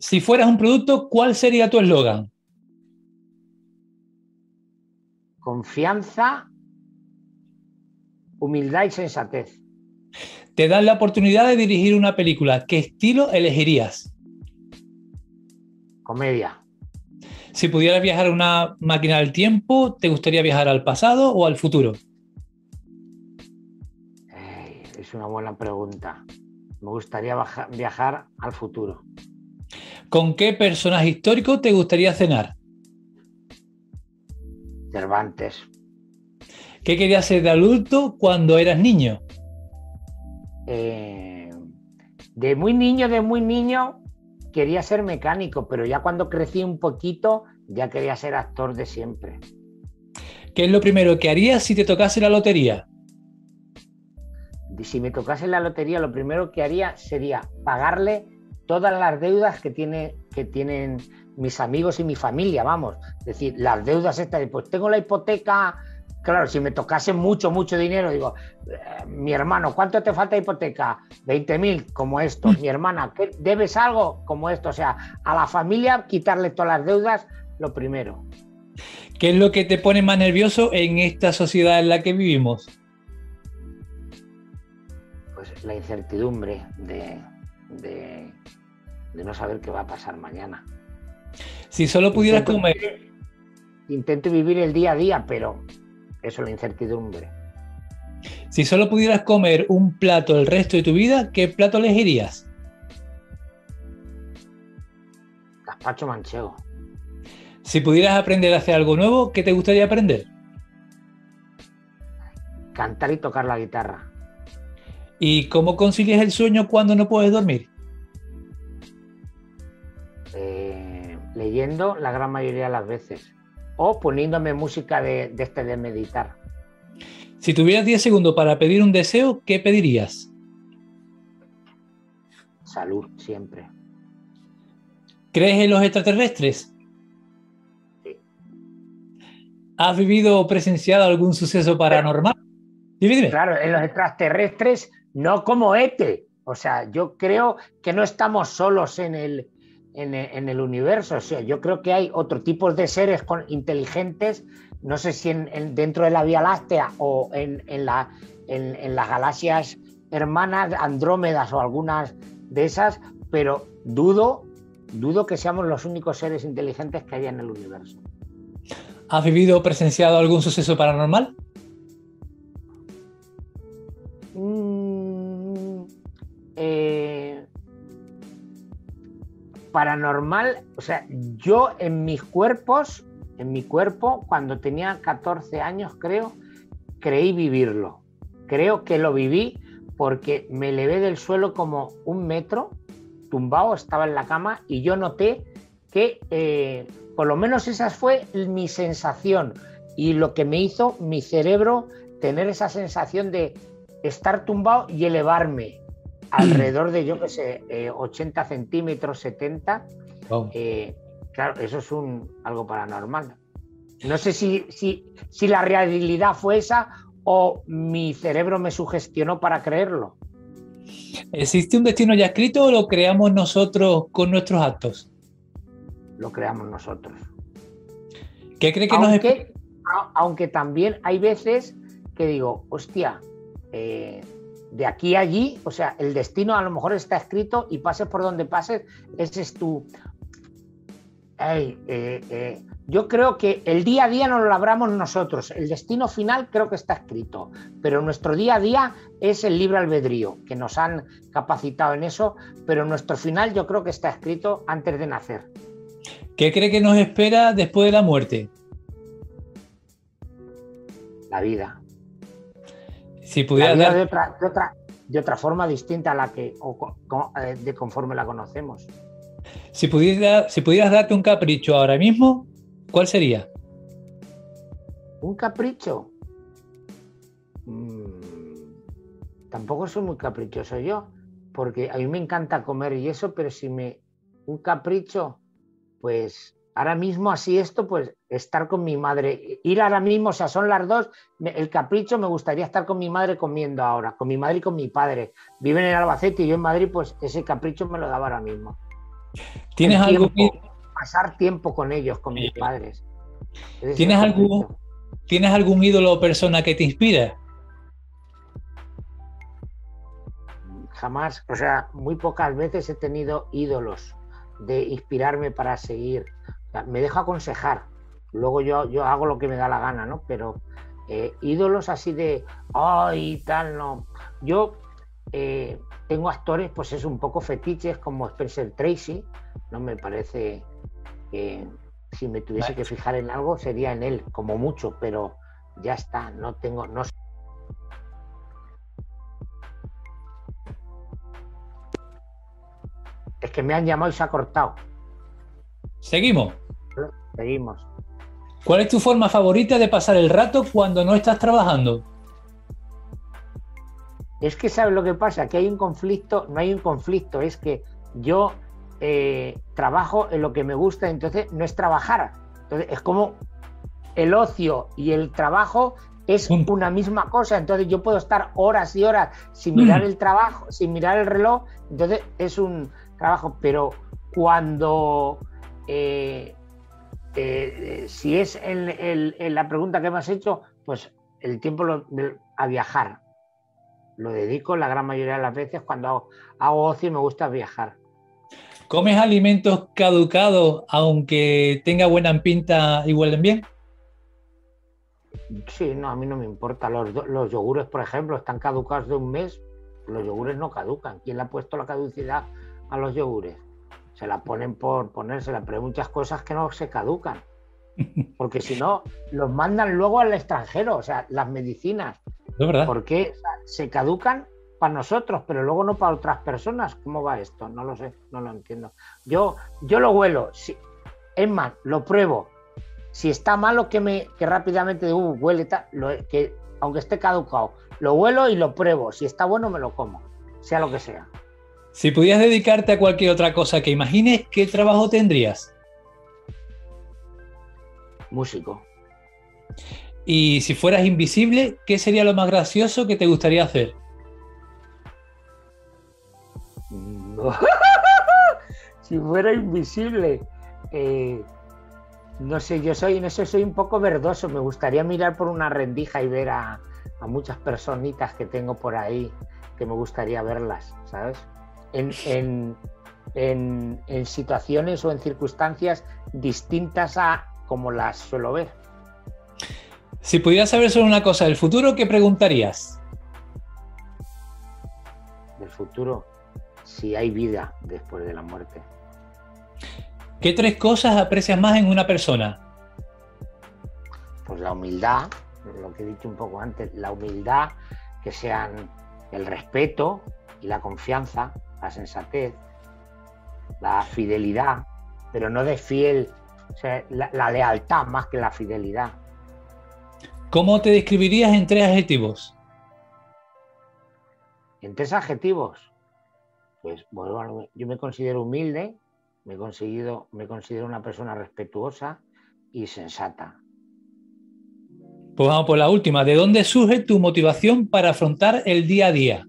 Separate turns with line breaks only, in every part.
Si fueras un producto, ¿cuál sería tu eslogan?
Confianza, humildad y sensatez.
Te dan la oportunidad de dirigir una película. ¿Qué estilo elegirías?
Comedia.
Si pudieras viajar en una máquina del tiempo, ¿te gustaría viajar al pasado o al futuro?
es una buena pregunta. Me gustaría viajar al futuro.
¿Con qué personaje histórico te gustaría cenar?
Cervantes.
¿Qué querías ser de adulto cuando eras niño?
Eh, de muy niño, de muy niño, quería ser mecánico, pero ya cuando crecí un poquito, ya quería ser actor de siempre.
¿Qué es lo primero que harías si te tocase la lotería?
Si me tocase la lotería, lo primero que haría sería pagarle todas las deudas que, tiene, que tienen mis amigos y mi familia, vamos. Es decir, las deudas estas, pues tengo la hipoteca, claro, si me tocase mucho, mucho dinero, digo, eh, mi hermano, ¿cuánto te falta hipoteca? 20 mil, como esto. Mi hermana, ¿qué, ¿debes algo? Como esto. O sea, a la familia quitarle todas las deudas, lo primero.
¿Qué es lo que te pone más nervioso en esta sociedad en la que vivimos?
Pues la incertidumbre de, de no saber qué va a pasar mañana.
Si solo pudieras comer.
Intento vivir el día a día, pero eso es la incertidumbre.
Si solo pudieras comer un plato el resto de tu vida, ¿qué plato elegirías?
Gazpacho manchego.
Si pudieras aprender a hacer algo nuevo, ¿qué te gustaría aprender?
Cantar y tocar la guitarra.
¿Y cómo concilias el sueño cuando no puedes dormir?
Eh, leyendo la gran mayoría de las veces o poniéndome música de, este de meditar.
Si tuvieras 10 segundos para pedir un deseo, ¿qué pedirías?
Salud, siempre.
¿Crees en los extraterrestres?
Sí.
¿Has vivido o presenciado algún suceso paranormal?
Claro, en los extraterrestres, no como ETE. O sea, yo creo que no estamos solos en el, en, el universo. O sea, yo creo que hay otro tipo de seres con, inteligentes, no sé si en, dentro de la Vía Láctea o en, la, en, las galaxias hermanas, Andrómedas o algunas de esas, pero dudo, dudo que seamos los únicos seres inteligentes que hay en el universo.
¿Has vivido o presenciado algún suceso paranormal?
Mm, eh, paranormal, o sea, yo en mis cuerpos, en mi cuerpo, cuando tenía 14 años, creo, creí vivirlo. Creo que lo viví porque me levé del suelo como un metro, tumbado, estaba en la cama y yo noté que eh, por lo menos esa fue mi sensación y lo que me hizo mi cerebro tener esa sensación de estar tumbado y elevarme alrededor de, yo qué sé, 80 eh, centímetros, 70. Eh, claro, eso es un, algo paranormal. No sé si, si, si la realidad fue esa o mi cerebro me sugestionó para creerlo.
¿Existe un destino ya escrito o lo creamos nosotros con nuestros actos?
Lo creamos nosotros.
¿Qué cree que
aunque, nos... Aunque también hay veces que digo, hostia, eh, de aquí a allí, o sea, el destino a lo mejor está escrito y pases por donde pases, ese es tu... Eh, eh, yo creo que el día a día no lo labramos nosotros, el destino final creo que está escrito, pero nuestro día a día es el libre albedrío, que nos han capacitado en eso, pero nuestro final yo creo que está escrito antes de nacer.
¿Qué cree que nos espera después de la muerte?
La vida.
Si pudiera
dar... de, otra, de, otra, forma distinta a la que eh, de conforme la conocemos.
Si, pudiera, si pudieras darte un capricho ahora mismo, ¿cuál sería?
Un capricho. Mm, tampoco soy muy caprichoso yo, porque a mí me encanta comer y eso, pero si me un capricho, pues ahora mismo así esto, pues estar con mi madre, ir ahora mismo, o sea, son las dos, el capricho me gustaría estar con mi madre comiendo ahora, con mi madre y con mi padre. Viven en Albacete y yo en Madrid, pues ese capricho me lo daba ahora mismo.
¿Tienes algo
Pasar tiempo con ellos, con mis padres.
¿Tienes algún, ¿Tienes algún ídolo o persona que te inspire?
Jamás, o sea, muy pocas veces he tenido ídolos de inspirarme para seguir. Me dejo aconsejar, luego yo, yo hago lo que me da la gana, ¿no? Pero eh, ídolos así de, ay, tal, no. Yo eh, tengo actores, pues es un poco fetiches como Spencer Tracy, no me parece que si me tuviese que fijar en algo sería en él, como mucho, pero ya está, no tengo, no Es que me han llamado y se ha cortado.
Seguimos.
Seguimos.
¿Cuál es tu forma favorita de pasar el rato cuando no estás trabajando?
Es que sabes lo que pasa, que hay un conflicto, no hay un conflicto, es que yo eh, trabajo en lo que me gusta, entonces no es trabajar. Entonces es como el ocio y el trabajo es una misma cosa, entonces yo puedo estar horas y horas sin mirar mm. el trabajo, sin mirar el reloj, entonces es un trabajo, pero cuando eh, eh, si es en, la pregunta que me has hecho, pues el tiempo a viajar. Lo dedico la gran mayoría de las veces cuando hago, hago ocio y me gusta viajar.
¿Comes alimentos caducados aunque tenga buena pinta y huelen bien?
Sí, no, a mí no me importa. Los, los yogures, por ejemplo, están caducados de un mes. Los yogures no caducan. ¿Quién le ha puesto la caducidad a los yogures? Se la ponen por ponérsela, pero hay muchas cosas que no se caducan. Porque si no, los mandan luego al extranjero, o sea, las medicinas.
¿De verdad?
Porque se caducan para nosotros, pero luego no para otras personas. ¿Cómo va esto? No lo sé, no lo entiendo. Yo, yo lo huelo, si, es más, lo pruebo. Si está malo, que me que rápidamente uh, huele tal, que aunque esté caducado, lo huelo y lo pruebo. Si está bueno, me lo como, sea lo que sea.
Si pudieras dedicarte a cualquier otra cosa que imagines, ¿qué trabajo tendrías?
Músico.
Y si fueras invisible, ¿qué sería lo más gracioso que te gustaría hacer?
si fuera invisible, eh, no sé, yo soy en eso soy un poco verdoso. Me gustaría mirar por una rendija y ver a, a muchas personitas que tengo por ahí que me gustaría verlas, ¿sabes? En, situaciones o en circunstancias distintas a como las suelo ver.
Si pudieras saber solo una cosa del futuro, ¿qué preguntarías?
Del futuro, si hay vida después de la muerte.
¿Qué tres cosas aprecias más en una persona?
Pues la humildad, lo que he dicho un poco antes, la humildad, que sean el respeto y la confianza, la sensatez, la fidelidad, pero no de fiel, o sea, la, lealtad más que la fidelidad.
¿Cómo te describirías en tres adjetivos?
En tres adjetivos. Pues bueno, yo me considero humilde, me considero, me considero una persona respetuosa y sensata.
Pues vamos por la última. ¿De dónde surge tu motivación para afrontar el día a día?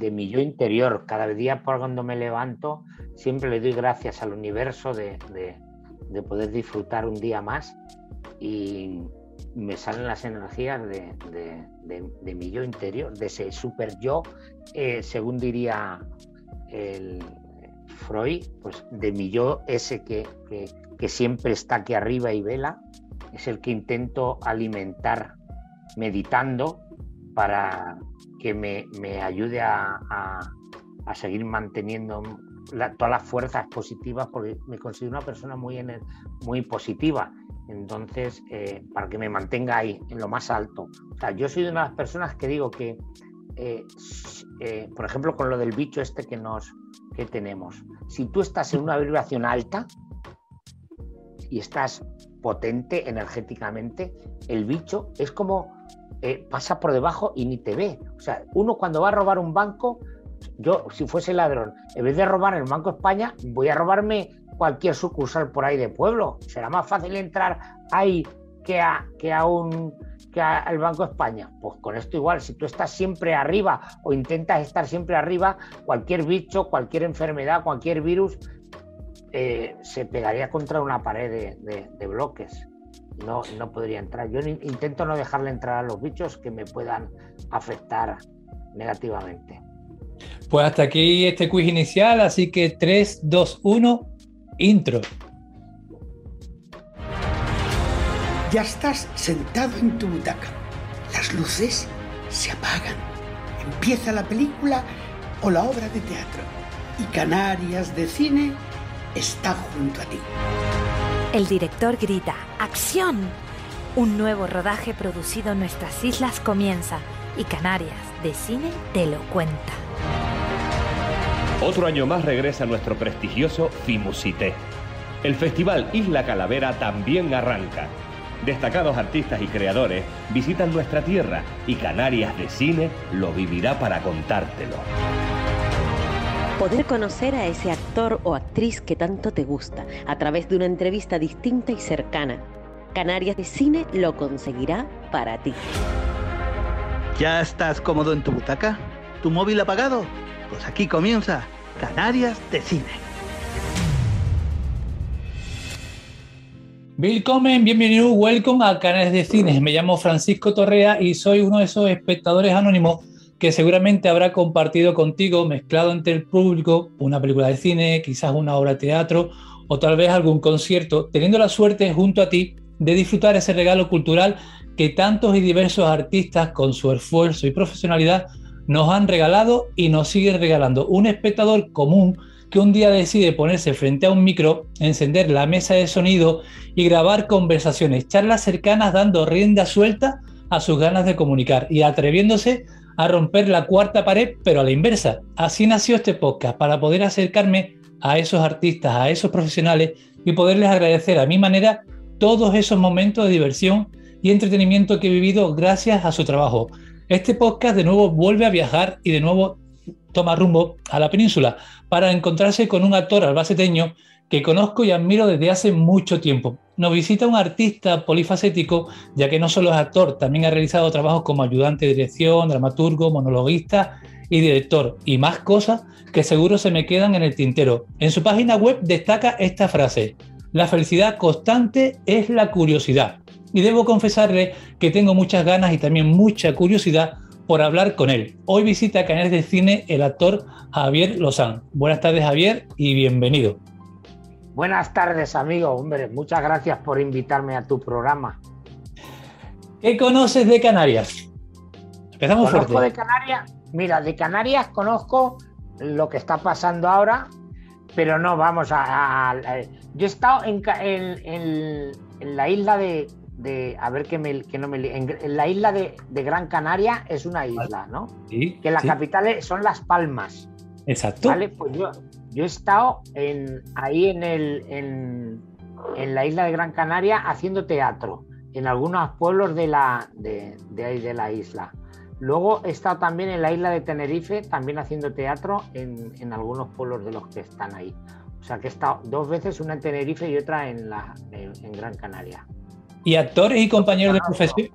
De mi yo interior. Cada día por cuando me levanto, siempre le doy gracias al universo de, poder disfrutar un día más y me salen las energías de, mi yo interior, de ese super yo, eh, según diría el Freud, pues de mi yo ese que, que siempre está aquí arriba y vela, es el que intento alimentar meditando para que me, ayude a, seguir manteniendo todas las fuerzas positivas, porque me considero una persona muy, muy positiva. Entonces, eh, para que me mantenga ahí, en lo más alto. yo soy de las personas que digo que, eh, eh, por ejemplo, con lo del bicho este que, nos, que tenemos, si tú estás en una vibración alta y estás potente energéticamente, el bicho es como eh, pasa por debajo y ni te ve. O sea, uno cuando va a robar un banco, yo si fuese ladrón, en vez de robar el Banco España, voy a robarme cualquier sucursal por ahí de pueblo. Será más fácil entrar ahí que a, que a un que al Banco de España. Pues con esto igual, si tú estás siempre arriba o intentas estar siempre arriba, cualquier bicho, cualquier enfermedad, cualquier virus, eh, se pegaría contra una pared de, bloques. No, no podría entrar. Yo intento no dejarle entrar a los bichos que me puedan afectar negativamente.
Pues hasta aquí este quiz inicial, así que 3, 2, 1, intro.
Ya estás sentado en tu butaca. Las luces se apagan. Empieza la película o la obra de teatro. Y Canarias de Cine está junto a ti.
El director grita, ¡Acción! Un nuevo rodaje producido en nuestras islas comienza y Canarias de Cine te lo cuenta.
Otro año más regresa nuestro prestigioso Fimusité. El festival Isla Calavera también arranca Destacados artistas y creadores visitan nuestra tierra y Canarias de Cine lo vivirá para contártelo.
Poder conocer a ese actor o actriz que tanto te gusta a través de una entrevista distinta y cercana. Canarias de Cine lo conseguirá para ti.
¿Ya estás cómodo en tu butaca? ¿Tu móvil apagado? Pues aquí comienza Canarias de Cine.
Willkommen, bienvenido, welcome a Canales de Cines. Me llamo Francisco Torrea y soy uno de esos espectadores anónimos que seguramente habrá compartido contigo, mezclado entre el público, una película de cine, quizás una obra de teatro o tal vez algún concierto, teniendo la suerte junto a ti de disfrutar ese regalo cultural que tantos y diversos artistas con su esfuerzo y profesionalidad nos han regalado y nos siguen regalando. Un espectador común que un día decide ponerse frente a un micro, encender la mesa de sonido y grabar conversaciones, charlas cercanas dando rienda suelta a sus ganas de comunicar y atreviéndose a romper la cuarta pared, pero a la inversa. Así nació este podcast, para poder acercarme a esos artistas, a esos profesionales y poderles agradecer a mi manera todos esos momentos de diversión y entretenimiento que he vivido gracias a su trabajo. Este podcast de nuevo vuelve a viajar y de nuevo toma rumbo a la península para encontrarse con un actor albaceteño que conozco y admiro desde hace mucho tiempo. Nos visita un artista polifacético, ya que no solo es actor, también ha realizado trabajos como ayudante de dirección, dramaturgo, monologuista y director, y más cosas que seguro se me quedan en el tintero. En su página web destaca esta frase, la felicidad constante es la curiosidad. Y debo confesarle que tengo muchas ganas y también mucha curiosidad por hablar con él. Hoy visita Canales de Cine el actor Javier Lozán. Buenas tardes Javier y bienvenido.
Buenas tardes amigo, hombre, muchas gracias por invitarme a tu programa.
¿Qué conoces de Canarias?
Empezamos conozco de Canarias, mira, de Canarias conozco lo que está pasando ahora, pero no, vamos a... yo he estado en la isla de, a ver que, me, no me en, la isla de, Gran Canaria es una isla, ¿no? Sí, que la capital son Las Palmas.
Exacto.
Vale, pues yo, yo he estado en, ahí en, el, en, la isla de Gran Canaria haciendo teatro, en algunos pueblos de, la, de, ahí de la isla. Luego he estado también en la isla de Tenerife, también haciendo teatro en, en algunos pueblos de los que están ahí. O sea que he estado dos veces, una en Tenerife y otra en, la, en Gran Canaria.
¿Y actores y compañeros de profesión?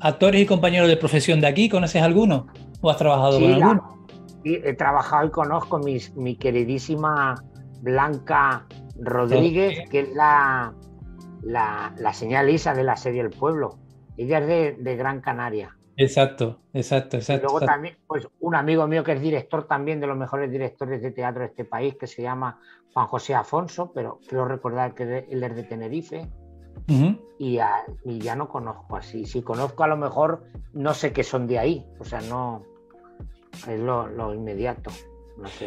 ¿Actores y compañeros de profesión de aquí? ¿Conoces alguno? ¿O has trabajado con alguno?
He trabajado y conozco mi, mi queridísima Blanca Rodríguez, que es la, la, la, señal Isa de la serie El Pueblo. Ella es de, Gran Canaria.
Exacto, exacto, exacto.
Y luego también, pues un amigo mío que es director también de los mejores directores de teatro de este país, que se llama Juan José Afonso, pero quiero recordar que él es de Tenerife y, ya no conozco así. Si conozco a lo mejor no sé qué son de ahí, o sea, no es lo, inmediato.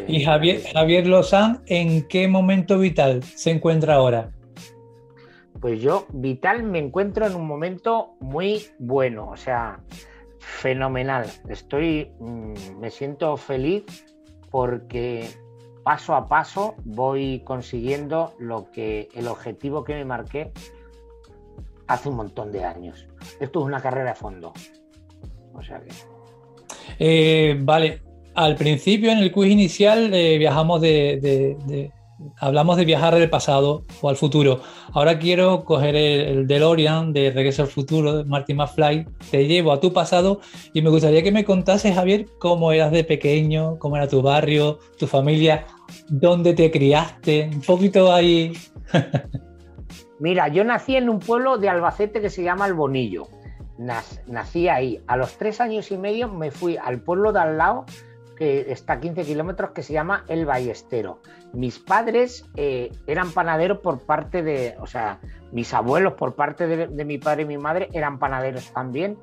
¿Y Javier, Javier Lozán en qué momento vital se encuentra ahora?
Pues yo, vital, me encuentro en un momento muy bueno, o sea, fenomenal. Estoy, mm, me siento feliz porque paso a paso voy consiguiendo lo que el objetivo que me marqué hace un montón de años. Esto es una carrera de fondo. O sea que.
Eh, vale, al principio en el quiz inicial eh, viajamos de, hablamos de viajar del pasado o al futuro. Ahora quiero coger el, DeLorean de Regreso al Futuro de Marty McFly. Te llevo a tu pasado y me gustaría que me contases, Javier, cómo eras de pequeño, cómo era tu barrio, tu familia, dónde te criaste, un poquito ahí.
Mira, yo nací en un pueblo de Albacete que se llama El Bonillo. Nací ahí. A los tres años y medio me fui al pueblo de al lado que está a 15 kilómetros, que se llama El Ballestero. Mis padres eh, eran panaderos por parte de, o sea, mis abuelos por parte de, mi padre y mi madre eran panaderos también.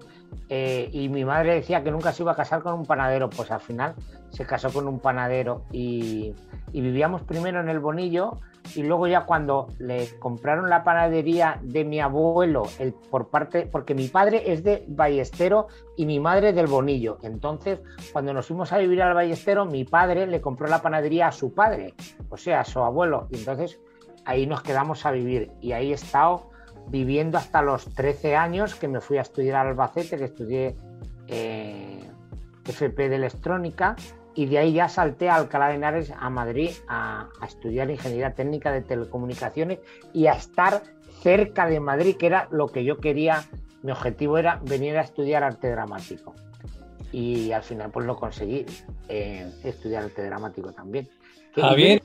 Eh, y mi madre decía que nunca se iba a casar con un panadero, pues al final se casó con un panadero y, y vivíamos primero en el Bonillo y luego ya cuando le compraron la panadería de mi abuelo, el, por parte, porque mi padre es de Ballestero y mi madre del Bonillo. Entonces, cuando nos fuimos a vivir al Ballestero, mi padre le compró la panadería a su padre, o sea, a su abuelo. Y entonces ahí nos quedamos a vivir y ahí he estado viviendo hasta los 13 años que me fui a estudiar al Albacete, que estudié eh, FP de electrónica y de ahí ya salté a Alcalá de Henares, a Madrid, a, estudiar ingeniería técnica de telecomunicaciones y a estar cerca de Madrid, que era lo que yo quería. Mi objetivo era venir a estudiar arte dramático. Y al final, pues lo conseguí, eh, estudiar arte dramático también.
Javier.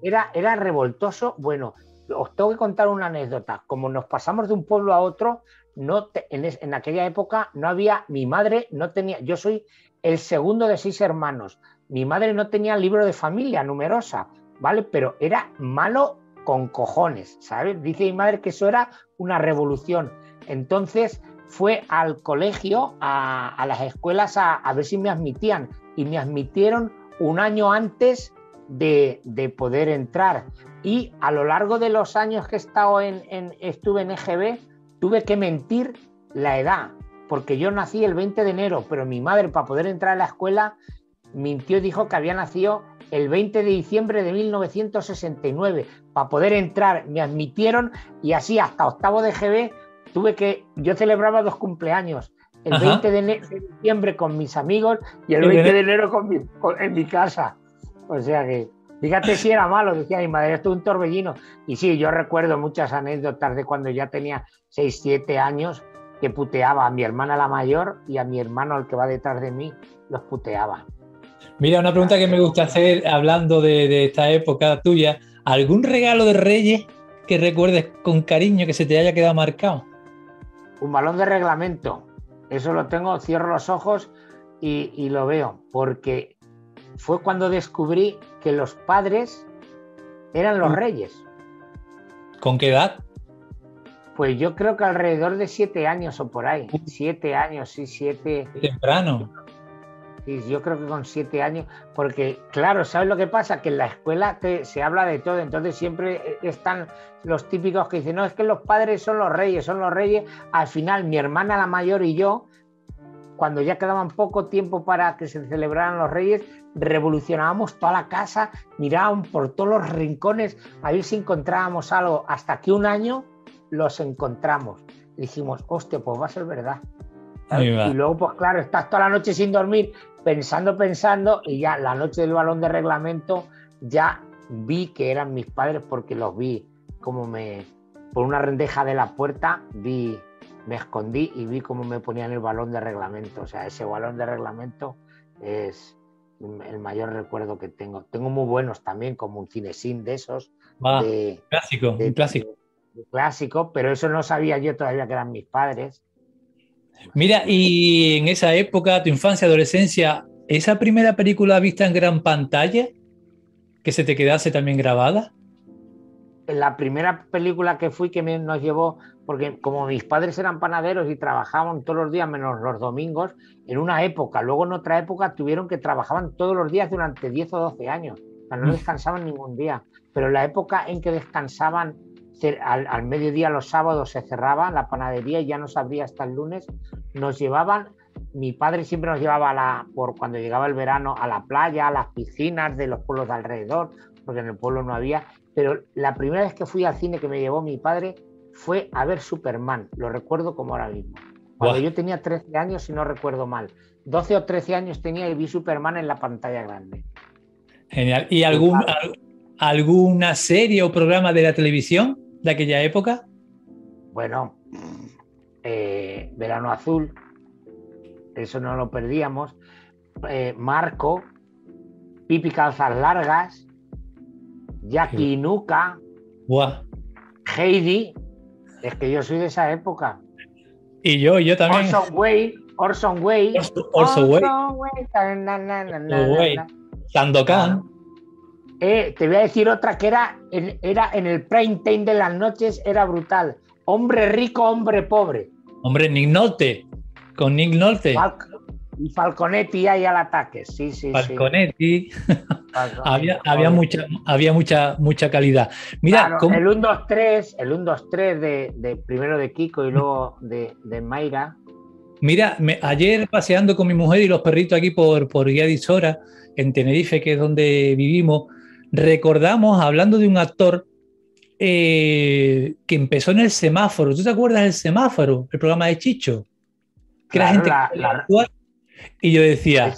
Era, era revoltoso. Bueno, os tengo que contar una anécdota. Como nos pasamos de un pueblo a otro, no en, en, aquella época no había, mi madre no tenía, yo soy el segundo de seis hermanos. Mi madre no tenía libro de familia numerosa, ¿vale? Pero era malo con cojones, ¿sabes? Dice mi madre que eso era una revolución. Entonces fue al colegio, a, las escuelas, a, ver si me admitían. Y me admitieron un año antes de, poder entrar. Y a lo largo de los años que he estado en, en, estuve en EGB, tuve que mentir la edad porque yo nací el 20 de enero, pero mi madre para poder entrar a la escuela mintió y dijo que había nacido el 20 de diciembre de 1969. Para poder entrar me admitieron y así hasta octavo de GB tuve que, yo celebraba dos cumpleaños, el 20 de, diciembre con mis amigos y el 20 de enero con en mi casa. O sea que, fíjate si era malo, decía mi madre, esto es un torbellino. Y sí, yo recuerdo muchas anécdotas de cuando ya tenía 6, 7 años que puteaba a mi hermana la mayor y a mi hermano, el que va detrás de mí, los puteaba.
Mira, una pregunta que me gusta hacer hablando de, esta época tuya. ¿Algún regalo de Reyes que recuerdes con cariño que se te haya quedado marcado?
Un balón de reglamento. Eso lo tengo, cierro los ojos y, y lo veo, porque fue cuando descubrí que los padres eran los mm. reyes.
¿Con qué edad?
Pues yo creo que alrededor de siete años o por ahí. Siete años, sí, siete.
Temprano.
Sí, yo creo que con siete años, porque claro, ¿sabes lo que pasa? Que en la escuela te, se habla de todo, entonces siempre están los típicos que dicen, no, es que los padres son los reyes, son los reyes. Al final, mi hermana la mayor y yo, cuando ya quedaban poco tiempo para que se celebraran los reyes, revolucionábamos toda la casa, mirábamos por todos los rincones a ver si encontrábamos algo, hasta que un año los encontramos. dijimos, hostia, pues va a ser verdad. Y luego, pues claro, estás toda la noche sin dormir, pensando, pensando, y ya la noche del balón de reglamento ya vi que eran mis padres porque los vi como me, por una rendeja de la puerta, vi, me escondí y vi cómo me ponían el balón de reglamento. O sea, ese balón de reglamento es el mayor recuerdo que tengo. Tengo muy buenos también, como un cinesín de esos.
clásico, un clásico
clásico, pero eso no sabía yo todavía que eran mis padres.
Mira, y en esa época, tu infancia, adolescencia, ¿esa primera película vista en gran pantalla que se te quedase también grabada?
La primera película que fui que nos llevó, porque como mis padres eran panaderos y trabajaban todos los días menos los domingos, en una época, luego en otra época tuvieron que trabajaban todos los días durante 10 o 12 años, o sea, no mm. descansaban ningún día, pero la época en que descansaban al, mediodía los sábados se cerraba la panadería y ya no se abría hasta el lunes. Nos llevaban, mi padre siempre nos llevaba la, por cuando llegaba el verano a la playa, a las piscinas de los pueblos de alrededor, porque en el pueblo no había. Pero la primera vez que fui al cine que me llevó mi padre fue a ver Superman, lo recuerdo como ahora mismo. Cuando yo tenía 13 años, si no recuerdo mal. 12 o 13 años tenía y vi Superman en la pantalla grande.
Genial. ¿Y algún, alguna serie o programa de la televisión de aquella época?
Bueno, eh, Verano Azul, eso no lo perdíamos. Eh, Marco, Pipi Calzas Largas, Jackie Nuca, Heidi, es que yo soy de esa época.
Y yo, yo también.
Orson Wayne, Orson Wayne.
Orson, Wayne. Sandokan.
Eh, te voy a decir otra que era en, era en el prime time de las noches, era brutal. Hombre rico, hombre pobre.
Hombre, Nick Nolte. Con Nick Nolte.
y Falconetti ahí al ataque, sí, sí.
Falconetti. había, había, mucha, había mucha, mucha calidad. Mira,
el 1, 2, 3, el 1, 2, 3 de, primero de Kiko y luego de, de Mayra.
Mira, ayer paseando con mi mujer y los perritos aquí por, por Guía en Tenerife, que es donde vivimos, recordamos, hablando de un actor eh, que empezó en el semáforo. ¿Tú te acuerdas del semáforo? El programa de Chicho. Que la gente y yo decía.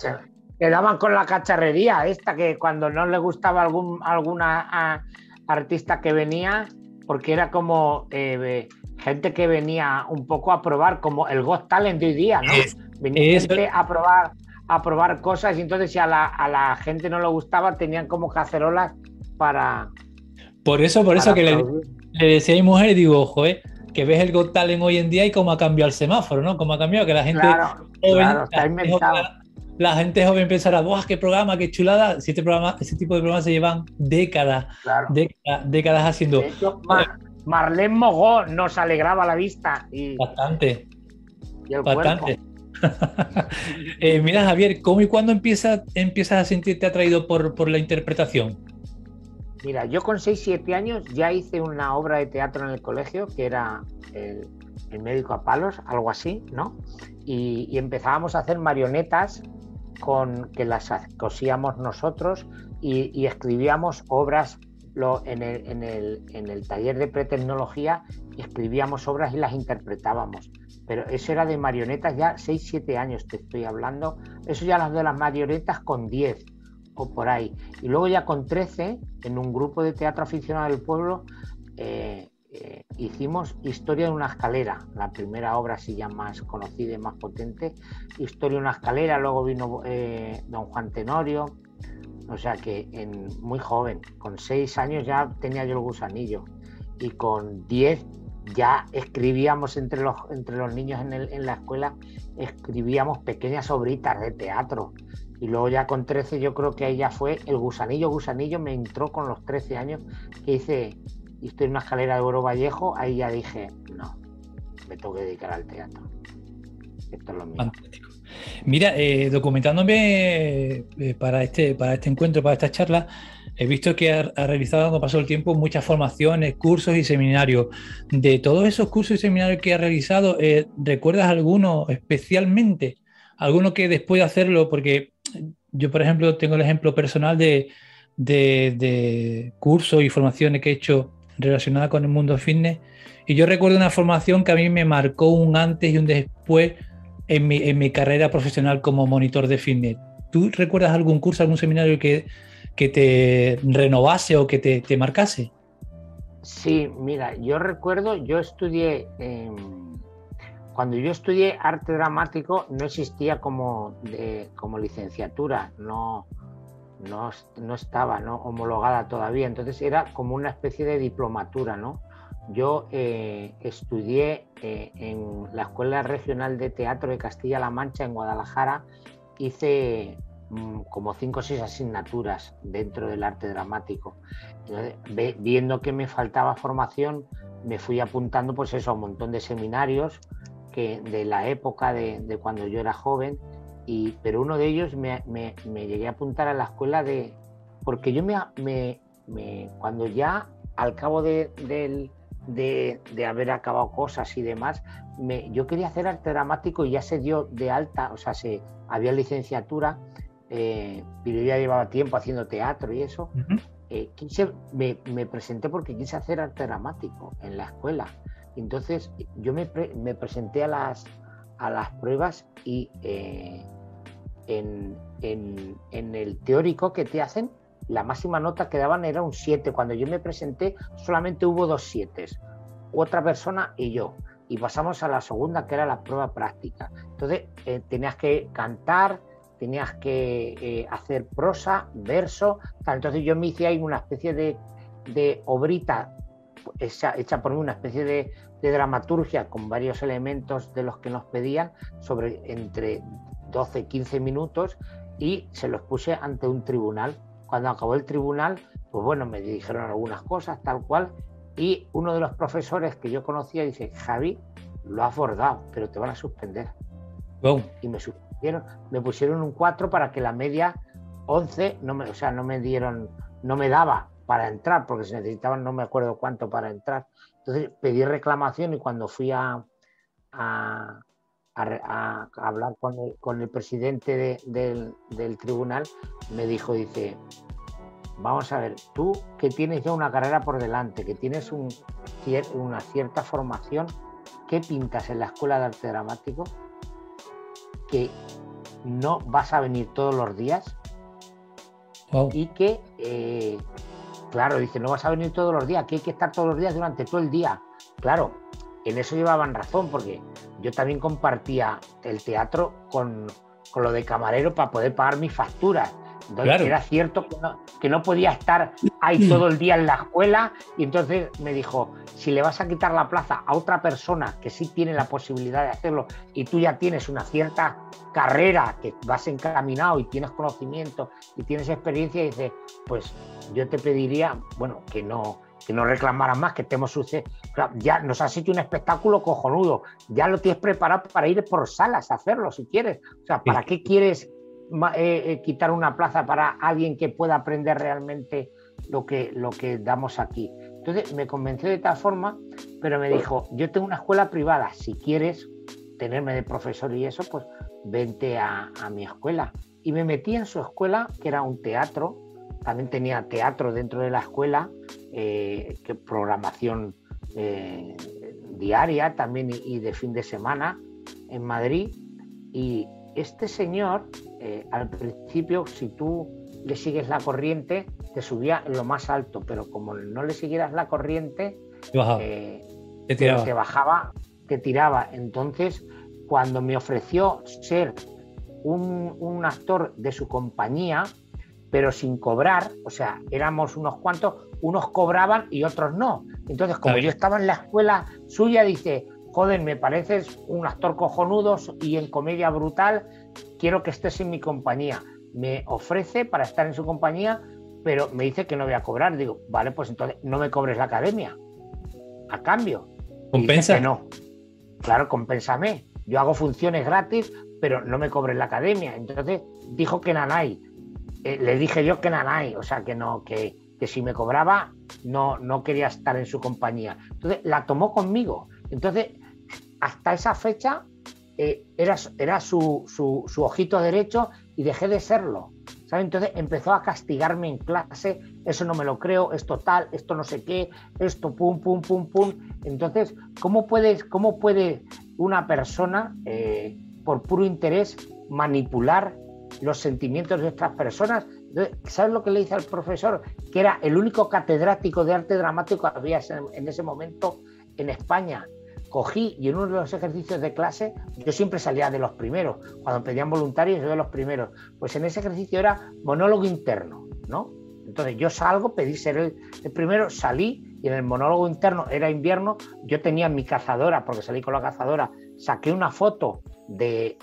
Quedaban con la cacharrería esta que cuando no le gustaba algún alguna artista que venía, porque era como eh, gente que venía un poco a probar, como el Got Talent de hoy día, ¿no? venía gente a probar a probar cosas y entonces si a la, a la gente no le gustaba tenían como cacerolas para...
Por eso, por eso que le, decía a mi mujer, digo, ojo, que ves el Got Talent hoy en día y cómo ha cambiado el semáforo, ¿no? Cómo ha cambiado, que la gente la, gente joven pensará, ¡buah, qué programa, qué chulada! Si este programa, ese tipo de programas se llevan décadas, décadas, haciendo...
Marlene Mogó nos alegraba la vista. Y,
bastante. bastante. Eh, mira, Javier, ¿cómo y cuándo empiezas, empiezas a sentirte atraído por, la interpretación?
Mira, yo con 6-7 años ya hice una obra de teatro en el colegio que era el, médico a palos, algo así, ¿no? Y, empezábamos a hacer marionetas con que las cosíamos nosotros y, escribíamos obras en, el, taller de pretecnología, escribíamos obras y las interpretábamos pero eso era de marionetas ya 6, 7 años te estoy hablando, eso ya las de las marionetas con 10 o por ahí. Y luego ya con 13, en un grupo de teatro aficionado del pueblo, eh, eh, hicimos Historia de una escalera, la primera obra así ya más conocida y más potente, Historia de una escalera, luego vino eh, don Juan Tenorio, o sea que muy joven, con 6 años ya tenía yo el gusanillo. Y con 10 ya escribíamos entre los, entre los niños en, la escuela, escribíamos pequeñas obritas de teatro. Y luego ya con 13 yo creo que ahí ya fue el gusanillo, gusanillo me entró con los 13 años que hice, estoy en una escalera de Oro Vallejo, ahí ya dije, no, me tengo que dedicar al teatro. Esto es lo mío.
Mira, eh, documentándome eh, para, este, para este encuentro, para esta charla, He visto que ha, realizado, con pasó el tiempo, muchas formaciones, cursos y seminarios. De todos esos cursos y seminarios que ha realizado, eh, ¿recuerdas alguno especialmente? ¿Alguno que después de hacerlo, porque yo, por ejemplo, tengo el ejemplo personal de, de, cursos y formaciones que he hecho relacionadas con el mundo fitness, y yo recuerdo una formación que a mí me marcó un antes y un después en mi, en mi carrera profesional como monitor de fitness. ¿Tú recuerdas algún curso, algún seminario que que te renovase o que te, marcase?
Sí, mira, yo recuerdo, yo estudié, cuando yo estudié arte dramático no existía como, como licenciatura, no, no, estaba ¿no? homologada todavía, entonces era como una especie de diplomatura, ¿no? Yo eh, estudié eh, en la Escuela Regional de Teatro de Castilla-La Mancha en Guadalajara, hice como cinco o seis asignaturas dentro del arte dramático. viendo que me faltaba formación, me fui apuntando pues eso, a un montón de seminarios que, de la época de, cuando yo era joven, y, pero uno de ellos me, llegué a apuntar a la escuela de... Porque yo me, cuando ya al cabo de, de, haber acabado cosas y demás, yo quería hacer arte dramático y ya se dio de alta, o sea, se, había licenciatura eh, pero ya llevaba tiempo haciendo teatro y eso, eh, me, presenté porque quise hacer arte dramático en la escuela. Entonces yo me, presenté a las, a las pruebas y eh, en, el teórico que te hacen, la máxima nota que daban era un 7. Cuando yo me presenté solamente hubo dos 7, otra persona y yo. Y pasamos a la segunda, que era la prueba práctica. Entonces eh, tenías que cantar, tenías que eh, hacer prosa, verso. Entonces yo me hice ahí una especie de, de obrita hecha, hecha, por mí, una especie de, de, dramaturgia con varios elementos de los que nos pedían sobre entre 12 y 15 minutos y se los puse ante un tribunal. Cuando acabó el tribunal, pues bueno, me dijeron algunas cosas, tal cual, y uno de los profesores que yo conocía dice, Javi, lo has bordado, pero te van a suspender. Y me me pusieron un 4 para que la media 11, no me, o sea, no me dieron, no me daba para entrar, porque se necesitaban no me acuerdo cuánto para entrar. Entonces pedí reclamación y cuando fui a, hablar con el, presidente del, tribunal, me dijo, dice, vamos a ver, tú que tienes ya una carrera por delante, que tienes un, una cierta formación, ¿qué pintas en la escuela de arte dramático? Que no vas a venir todos los días y que, eh, claro, dice, no vas a venir todos los días, que hay que estar todos los días durante todo el día. Claro, en eso llevaban razón, porque yo también compartía el teatro con, con lo de camarero para poder pagar mis facturas. Entonces era cierto que no, que no, podía estar ahí todo el día en la escuela y entonces me dijo, si le vas a quitar la plaza a otra persona que sí tiene la posibilidad de hacerlo y tú ya tienes una cierta carrera, que vas encaminado y tienes conocimiento y tienes experiencia, dice, pues yo te pediría, bueno, que no, que no reclamaran más, que estemos sucedido. Ya nos has hecho un espectáculo cojonudo, ya lo tienes preparado para ir por salas a hacerlo si quieres. O sea, ¿para qué quieres eh, eh, quitar una plaza para alguien que pueda aprender realmente lo que, lo que damos aquí? Entonces me convenció de tal forma, pero me dijo, yo tengo una escuela privada, si quieres tenerme de profesor y eso, pues vente a, mi escuela. Y me metí en su escuela, que era un teatro, también tenía teatro dentro de la escuela, eh, programación diaria también y, de fin de semana en Madrid. Y este señor, eh, al principio, si tú le sigues la corriente, te subía en lo más alto, pero como no le siguieras la corriente, te, bajaba, te tiraba. Entonces, cuando me ofreció ser un, un actor de su compañía, pero sin cobrar, o sea, éramos unos cuantos, unos cobraban y otros no. Entonces, como yo estaba en la escuela suya, dice, joder, me pareces un actor cojonudo y en comedia brutal, quiero que estés en mi compañía. Me ofrece para estar en su compañía, pero me dice que no voy a cobrar. Digo, vale, pues entonces no me cobres la academia. A cambio.
¿Compensa?
no. Claro, compénsame. Yo hago funciones gratis, pero no me cobres la academia. Entonces dijo que Nanay. Eh, le dije yo que Nanay, o sea, que no, que, que si me cobraba no, no quería estar en su compañía. Entonces la tomó conmigo. Entonces, hasta esa fecha eh, era, era su, su, ojito derecho y dejé de serlo. ¿sabe? Entonces empezó a castigarme en clase, eso no me lo creo, esto tal, esto no sé qué, esto pum, pum, pum, pum. Entonces, ¿cómo, puedes, cómo puede una persona, eh, por puro interés, manipular los sentimientos de otras personas ¿Sabes lo que le dice al profesor? Que era el único catedrático de arte dramático que había en ese momento en España. Cogí y en uno de los ejercicios de clase, yo siempre salía de los primeros. Cuando pedían voluntarios, yo de los primeros. Pues en ese ejercicio era monólogo interno, ¿no? Entonces yo salgo, pedí ser el, primero, salí y en el monólogo interno era invierno, yo tenía mi cazadora, porque salí con la cazadora, saqué una foto de,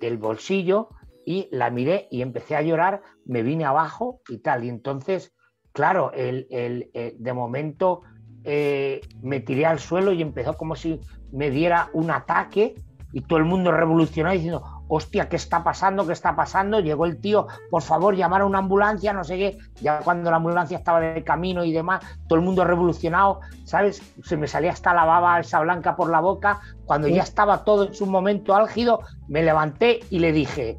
del bolsillo y la miré y empecé a llorar, me vine abajo y tal. Y entonces, claro, el, de momento eh, me tiré al suelo y empezó como si me diera un ataque y todo el mundo revolucionado diciendo, hostia, ¿qué está pasando? ¿Qué está pasando? Llegó el tío, por favor, llamar a una ambulancia, no sé qué. Ya cuando la ambulancia estaba de camino y demás, todo el mundo revolucionado, ¿sabes? Se me salía hasta la baba esa blanca por la boca. Cuando ya estaba todo en su momento álgido, me levanté y le dije,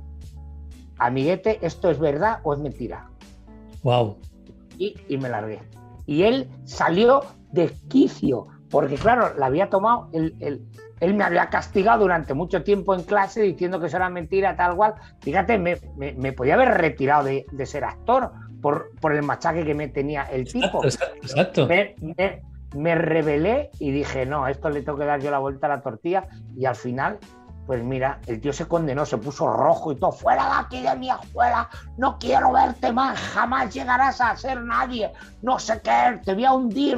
amiguete, ¿esto es verdad o es mentira?
Wow.
Y, me largué. Y él salió de quicio, porque claro, la había tomado, él, él, me había castigado durante mucho tiempo en clase diciendo que eso era mentira, tal cual. Fíjate, me, me, podía haber retirado de, de ser actor por, por, el machaque que me tenía el tipo.
Exacto, exacto.
Me, me rebelé y dije, no, esto le tengo que dar yo la vuelta a la tortilla y al final pues mira, el tío se condenó, se puso rojo y todo, fuera de aquí de mi escuela, no quiero verte más, jamás llegarás a ser nadie, no sé qué, te voy a hundir.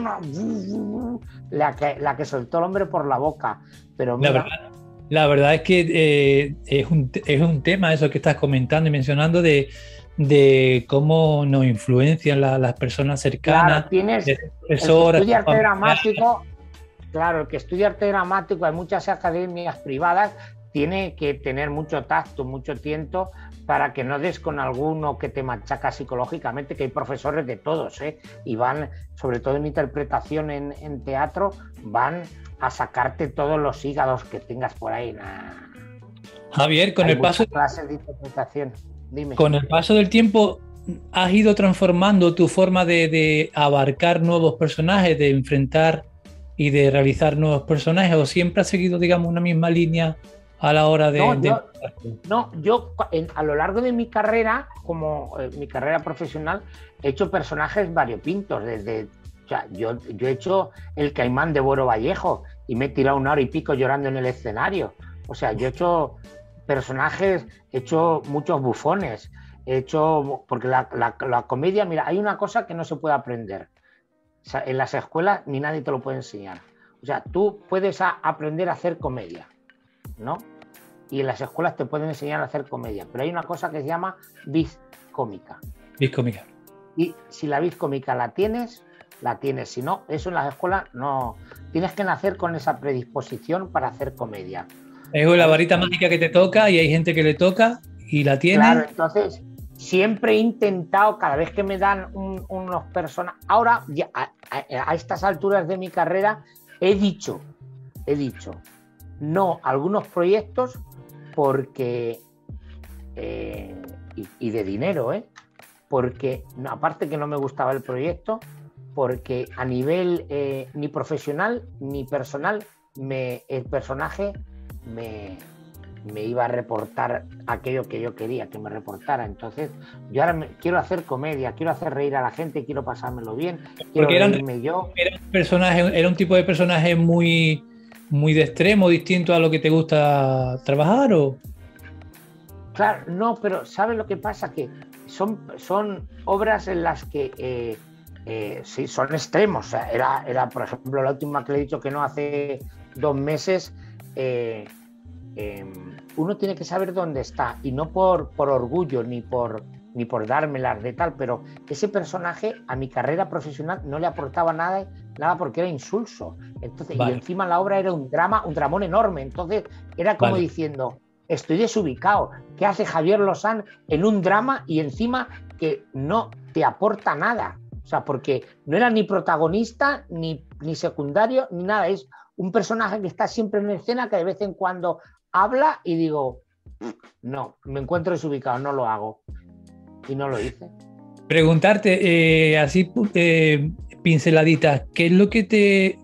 La que, la que soltó el hombre por la boca. Pero
mira, la, verdad, es que eh, es, un, es, un, tema eso que estás comentando y mencionando de, de cómo nos influencian las personas cercanas.
Claro, tienes el que estudia arte dramático, claro, el que estudia arte dramático, hay muchas academias privadas tiene que tener mucho tacto, mucho tiento para que no des con alguno que te machaca psicológicamente, que hay profesores de todos, ¿eh? y van, sobre todo en interpretación en, teatro, van a sacarte todos los hígados que tengas por ahí.
Javier, con el paso
de interpretación. Dime.
Con el paso del tiempo, ¿has ido transformando tu forma de, de abarcar nuevos personajes, de enfrentar y de realizar nuevos personajes, o siempre has seguido, digamos, una misma línea a la hora de...
No, yo, a lo largo de mi carrera, como eh, mi carrera profesional, he hecho personajes variopintos, desde... O sea, yo, yo he hecho el caimán de Boro Vallejo y me he tirado una hora y pico llorando en el escenario. O sea, yo he hecho personajes, he hecho muchos bufones, he hecho... Porque la, la comedia, mira, hay una cosa que no se puede aprender. O sea, en las escuelas ni nadie te lo puede enseñar. O sea, tú puedes aprender a hacer comedia ¿no? Y en las escuelas te pueden enseñar a hacer comedia, pero hay una cosa que se llama vis cómica.
Vis cómica.
Y si la vis cómica la tienes, la tienes. Si no, eso en las escuelas no. Tienes que nacer con esa predisposición para hacer comedia.
Es la varita mágica que te toca y hay gente que le toca y la tiene.
Claro, entonces siempre he intentado, cada vez que me dan unos personas. Ahora, a estas alturas de mi carrera, he dicho, he dicho, no algunos proyectos porque, eh, y, de dinero, ¿eh? porque aparte que no me gustaba el proyecto, porque a nivel eh, ni profesional ni personal, me, el personaje me, me, iba a reportar aquello que yo quería que me reportara. Entonces, yo ahora quiero hacer comedia, quiero hacer reír a la gente, quiero pasármelo bien, quiero
porque yo. Era un, personaje, era un tipo de personaje muy muy de extremo, distinto a lo que te gusta trabajar o...
Claro, no, pero ¿sabes lo que pasa? Que son, son obras en las que eh, eh, sí, son extremos. era, era, por ejemplo, la última que le he dicho que no hace dos meses. Eh, em, uno tiene que saber dónde está y no por, por orgullo ni por, ni por dármelas de tal, pero ese personaje a mi carrera profesional no le aportaba nada, nada porque era insulso. Entonces, y encima la obra era un drama, un dramón enorme. Entonces, era como diciendo, estoy desubicado. ¿Qué hace Javier Lozán en un drama y encima que no te aporta nada? O sea, porque no era ni protagonista, ni, ni secundario, ni nada. Es un personaje que está siempre en escena, que de vez en cuando habla y digo, no, me encuentro desubicado, no lo hago y no lo hice.
Preguntarte, eh, así eh, pinceladitas, ¿qué es lo que te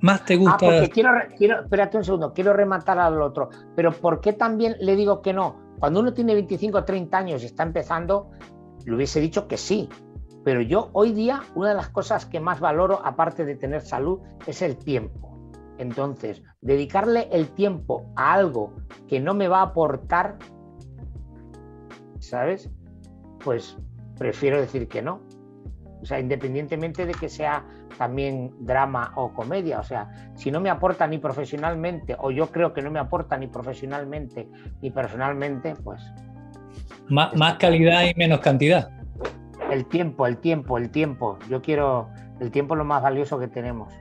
más te gusta? Ah,
porque quiero, quiero, espérate un segundo, quiero rematar al otro, pero ¿por qué también le digo que no? Cuando uno tiene 25 o 30 años y está empezando, le hubiese dicho que sí, pero yo hoy día una de las cosas que más valoro, aparte de tener salud, es el tiempo. Entonces, dedicarle el tiempo a algo que no me va a aportar, ¿sabes? pues prefiero decir que no. O sea, independientemente de que sea también drama o comedia. O sea, si no me aporta ni profesionalmente, o yo creo que no me aporta ni profesionalmente ni personalmente, pues...
Más, más calidad y menos cantidad.
El tiempo, el tiempo, el tiempo. Yo quiero... El tiempo es lo más valioso que tenemos.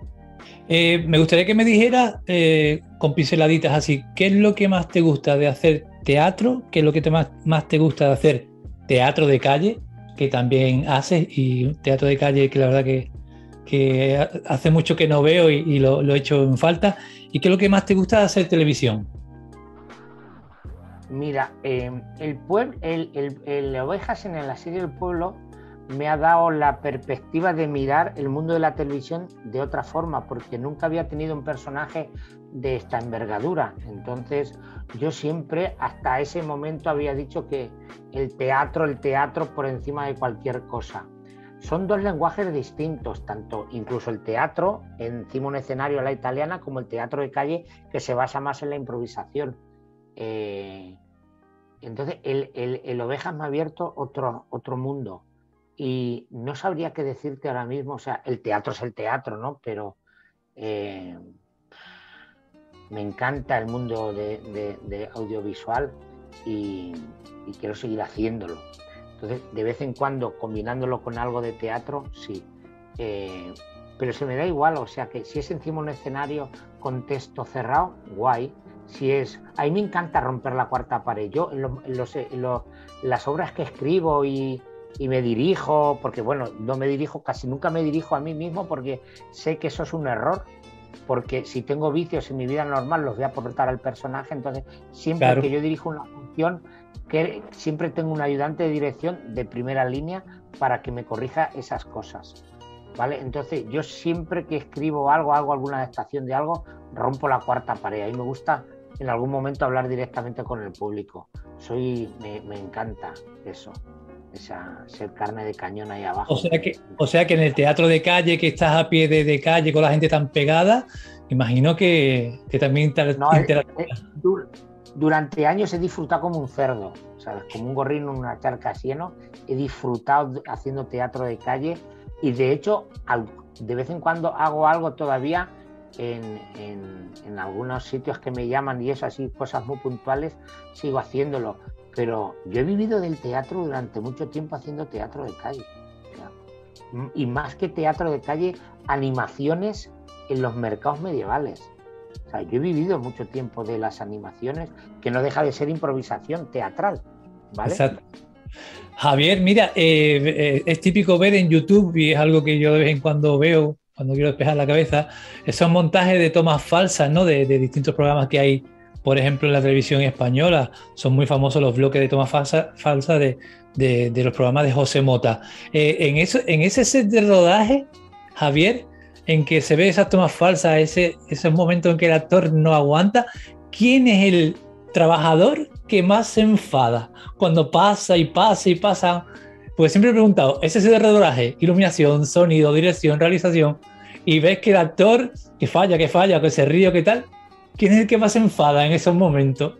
Eh, me gustaría que me dijeras, eh, con pinceladitas así, ¿qué es lo que más te gusta de hacer teatro? ¿Qué es lo que te más, más te gusta de hacer teatro de calle, que también haces, y teatro de calle que la verdad que, hace mucho que no veo y, lo, he hecho en falta. ¿Y qué es lo que más te gusta de hacer televisión?
Mira, em, el pueblo, el, el, Ovejas en la serie del pueblo me ha dado la perspectiva de mirar el mundo de la televisión de otra forma, porque nunca había tenido un personaje de esta envergadura. Entonces, yo siempre, hasta ese momento, había dicho que el teatro, el teatro por encima de cualquier cosa. Son dos lenguajes distintos, tanto incluso el teatro encima un escenario a la italiana como el teatro de calle que se basa más en la improvisación. Eh, entonces, el, el, Ovejas me ha abierto otro, otro mundo y no sabría qué decirte ahora mismo, o sea, el teatro es el teatro, ¿no? Pero eh, me encanta el mundo de, audiovisual y, quiero seguir haciéndolo. Entonces, de vez en cuando, combinándolo con algo de teatro, sí. Eh, pero se me da igual, o sea, que si es encima un escenario con texto cerrado, guay. Si es, a mí me encanta romper la cuarta pared. Yo en, las obras que escribo y, y me dirijo, porque bueno, no me dirijo, casi nunca me dirijo a mí mismo porque sé que eso es un error, porque si tengo vicios en mi vida normal los voy a aportar al personaje, entonces siempre que yo dirijo una función, que siempre tengo un ayudante de dirección de primera línea para que me corrija esas cosas. ¿Vale? Entonces yo siempre que escribo algo, hago alguna adaptación de algo, rompo la cuarta pared. Y me gusta en algún momento hablar directamente con el público. Soy, me, me encanta eso esa ser carne de cañón ahí abajo.
O sea que, o sea que en el teatro de calle, que estás a pie de, calle con la gente tan pegada, imagino que, también te
no, Durante años he disfrutado como un cerdo, ¿sabes? como un gorrino en una charca lleno. He disfrutado haciendo teatro de calle y de hecho de vez en cuando hago algo todavía en, en, algunos sitios que me llaman y eso así, cosas muy puntuales, sigo haciéndolo pero yo he vivido del teatro durante mucho tiempo haciendo teatro de calle. y más que teatro de calle, animaciones en los mercados medievales. O sea, yo he vivido mucho tiempo de las animaciones, que no deja de ser improvisación teatral. ¿vale? Exacto.
Javier, mira, eh, eh, es típico ver en YouTube, y es algo que yo de vez en cuando veo, cuando quiero despejar la cabeza, esos montajes de tomas falsas, ¿no? De, de distintos programas que hay por ejemplo, en la televisión española son muy famosos los bloques de toma falsa, falsa de, los programas de José Mota. Eh, en, eso, en ese set de rodaje, Javier, en que se ve esas tomas falsas, ese, ese momento en que el actor no aguanta, ¿quién es el trabajador que más se enfada cuando pasa y pasa y pasa? Pues siempre he preguntado, ese set de rodaje, iluminación, sonido, dirección, realización, y ves que el actor que falla, que falla, que se ríe, que tal, ¿Quién es el que más enfada en esos momentos?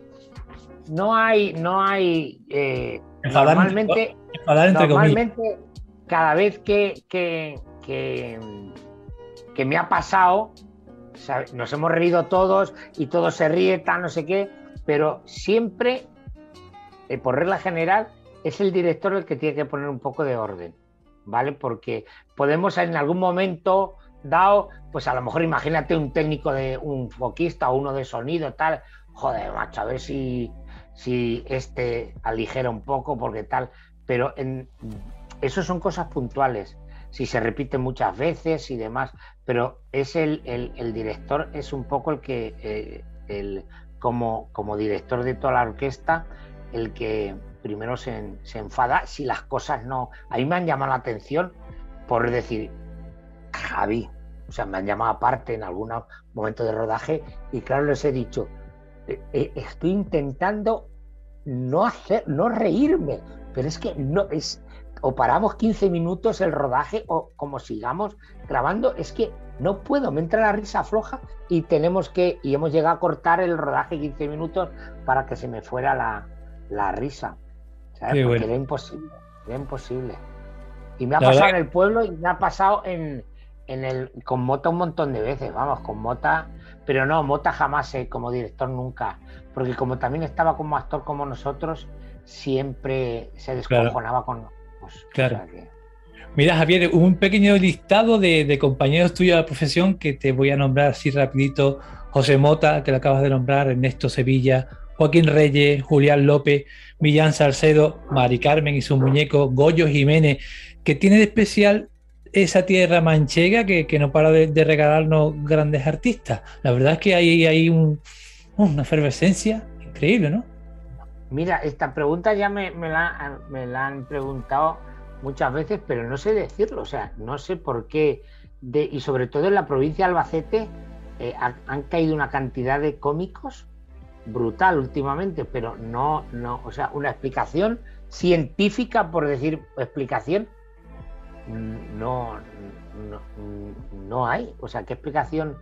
No hay, no hay. Eh, normalmente, normalmente cada vez que, que, que, me ha pasado, nos hemos reído todos y todos se ríen, tal, no sé qué, pero siempre, eh, por regla general, es el director el que tiene que poner un poco de orden, ¿vale? Porque podemos en algún momento dado, pues a lo mejor imagínate un técnico de un foquista o uno de sonido, tal, joder, macho, a ver si, si este aligera un poco, porque tal, pero eso son cosas puntuales, si se repite muchas veces y demás, pero es el, el, director, es un poco el que, eh, el, como, como director de toda la orquesta, el que primero se, se enfada si las cosas no... A mí me han llamado la atención por decir, Javi, o sea, me han llamado aparte en algún momento de rodaje y claro, les he dicho, eh, eh, estoy intentando no hacer, no reírme, pero es que no es o paramos 15 minutos el rodaje o como sigamos grabando, es que no puedo, me entra la risa floja y tenemos que, y hemos llegado a cortar el rodaje 15 minutos para que se me fuera la, risa. ¿sabes? Porque era imposible, era imposible. Y me ha pasado en el pueblo y me ha pasado en, en el, con Mota un montón de veces, vamos, con Mota, pero no, Mota jamás eh, como director nunca, porque como también estaba como actor como nosotros, siempre se descojonaba con nosotros.
Claro. Mira, Javier, un pequeño listado de, compañeros tuyos de la profesión que te voy a nombrar así rapidito. José Mota, que lo acabas de nombrar, Ernesto Sevilla, Joaquín Reyes, Julián López, Millán Salcedo, Mari Carmen y su muñeco, Goyo Jiménez, que tiene de especial esa tierra manchega que, no para de, regalarnos grandes artistas. La verdad es que hay, hay una efervescencia increíble, ¿no?
Mira, esta pregunta ya me, la, han preguntado muchas veces, pero no sé decirlo, o sea, no sé por qué, de, y sobre todo en la provincia de Albacete eh, han caído una cantidad de cómicos brutal últimamente, pero no, no, o sea, una explicación científica, por decir explicación, no, no, no hay. O sea, ¿qué explicación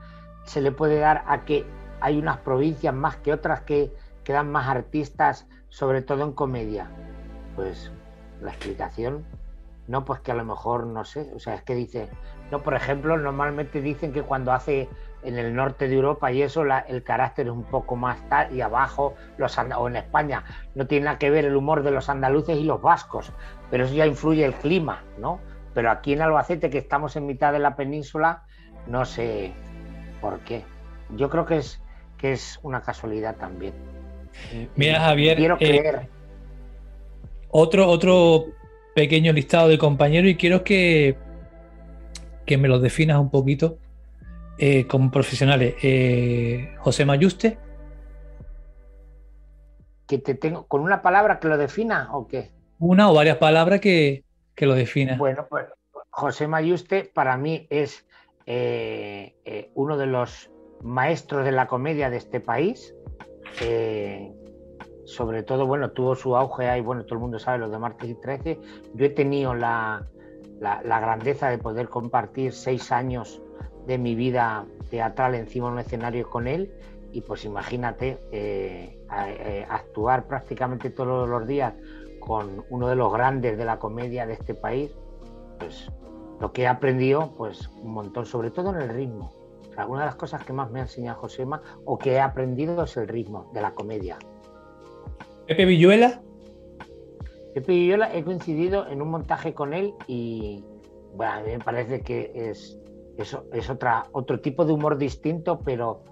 se le puede dar a que hay unas provincias más que otras que, que dan más artistas, sobre todo en comedia? Pues la explicación, no, pues que a lo mejor no sé, o sea, es que dice, no, por ejemplo, normalmente dicen que cuando hace en el norte de Europa y eso el carácter es un poco más tal y abajo los o en España no tiene nada que ver el humor de los andaluces y los vascos, pero eso ya influye el clima, ¿no? Pero aquí en Albacete que estamos en mitad de la península no sé por qué. Yo creo que es que es una casualidad también.
Mira Javier, quiero eh, creer. otro otro pequeño listado de compañeros y quiero que que me los definas un poquito eh, como profesionales. Eh, José Mayuste.
Que te tengo, ¿Con una palabra que lo defina o qué?
Una o varias palabras que, lo defina.
Bueno, pues José Mayuste para mí es eh, uno de los maestros de la comedia de este país. sobre todo, bueno, tuvo su auge ahí, bueno, todo el mundo sabe lo de martes y 13. Yo he tenido la, grandeza de poder compartir seis años de mi vida teatral encima de un escenario con él y pues imagínate eh, eh, actuar prácticamente todos los días con uno de los grandes de la comedia de este país, pues lo que he aprendido pues un montón, sobre todo en el ritmo. una de las cosas que más me ha enseñado Josema o que he aprendido es el ritmo de la comedia.
Pepe Villuela.
Pepe yo he coincidido en un montaje con él y bueno, a mí me parece que es, eso es otra, otro tipo de humor distinto, pero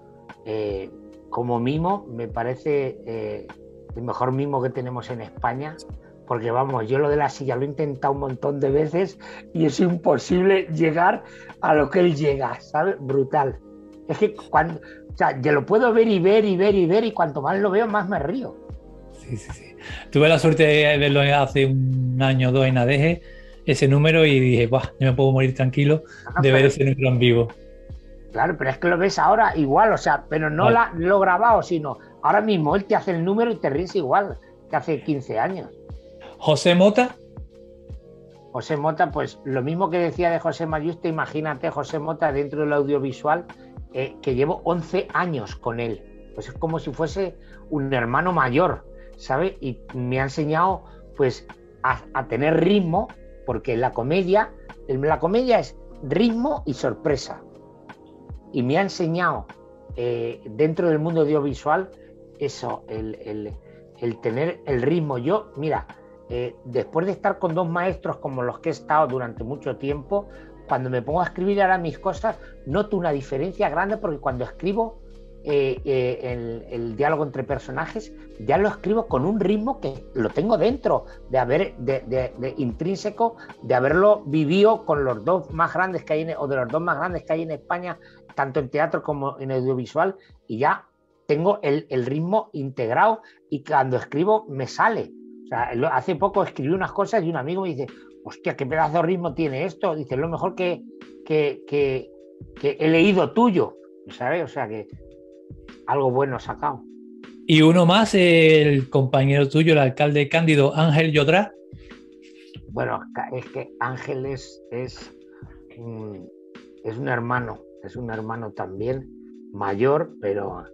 eh, como mimo me parece eh, el mejor mimo que tenemos en España. Porque vamos, yo lo de la silla lo he intentado un montón de veces y es imposible llegar a lo que él llega, ¿sabes? Brutal. Es que cuando, o sea, yo lo puedo ver y ver y ver y ver y cuanto más lo veo, más me río.
Sí, sí, sí. Tuve la suerte de verlo hace un año o dos en ADG, ese número, y dije, Buah, yo me puedo morir tranquilo de ver ese número en vivo.
Claro, pero es que lo ves ahora igual, o sea, pero no la, lo grabado, sino ahora mismo él te hace el número y te ríes igual que hace 15 años.
José Mota.
José Mota, pues lo mismo que decía de José Mayuste, imagínate José Mota dentro del audiovisual, eh, que llevo 11 años con él. Pues es como si fuese un hermano mayor. ¿sabe? Y me ha enseñado pues a, tener ritmo, porque la comedia, la comedia es ritmo y sorpresa. Y me ha enseñado eh, dentro del mundo audiovisual eso, el, tener el ritmo. Yo, mira, eh, después de estar con dos maestros como los que he estado durante mucho tiempo, cuando me pongo a escribir ahora mis cosas, noto una diferencia grande porque cuando escribo eh, eh, el, diálogo entre personajes, ya lo escribo con un ritmo que lo tengo dentro, de haber, de, intrínseco, de haberlo vivido con los dos más grandes que hay, en, o de los dos más grandes que hay en España, tanto en teatro como en audiovisual, y ya tengo el, ritmo integrado y cuando escribo me sale. O sea, hace poco escribí unas cosas y un amigo me dice, hostia, qué pedazo de ritmo tiene esto. Dice, lo mejor que, que, que, que he leído tuyo. ¿Sabes? O sea que algo bueno sacado.
Y uno más, el compañero tuyo, el alcalde Cándido Ángel Yodrá.
Bueno, es que Ángel es, es, es un hermano, es un hermano también mayor, pero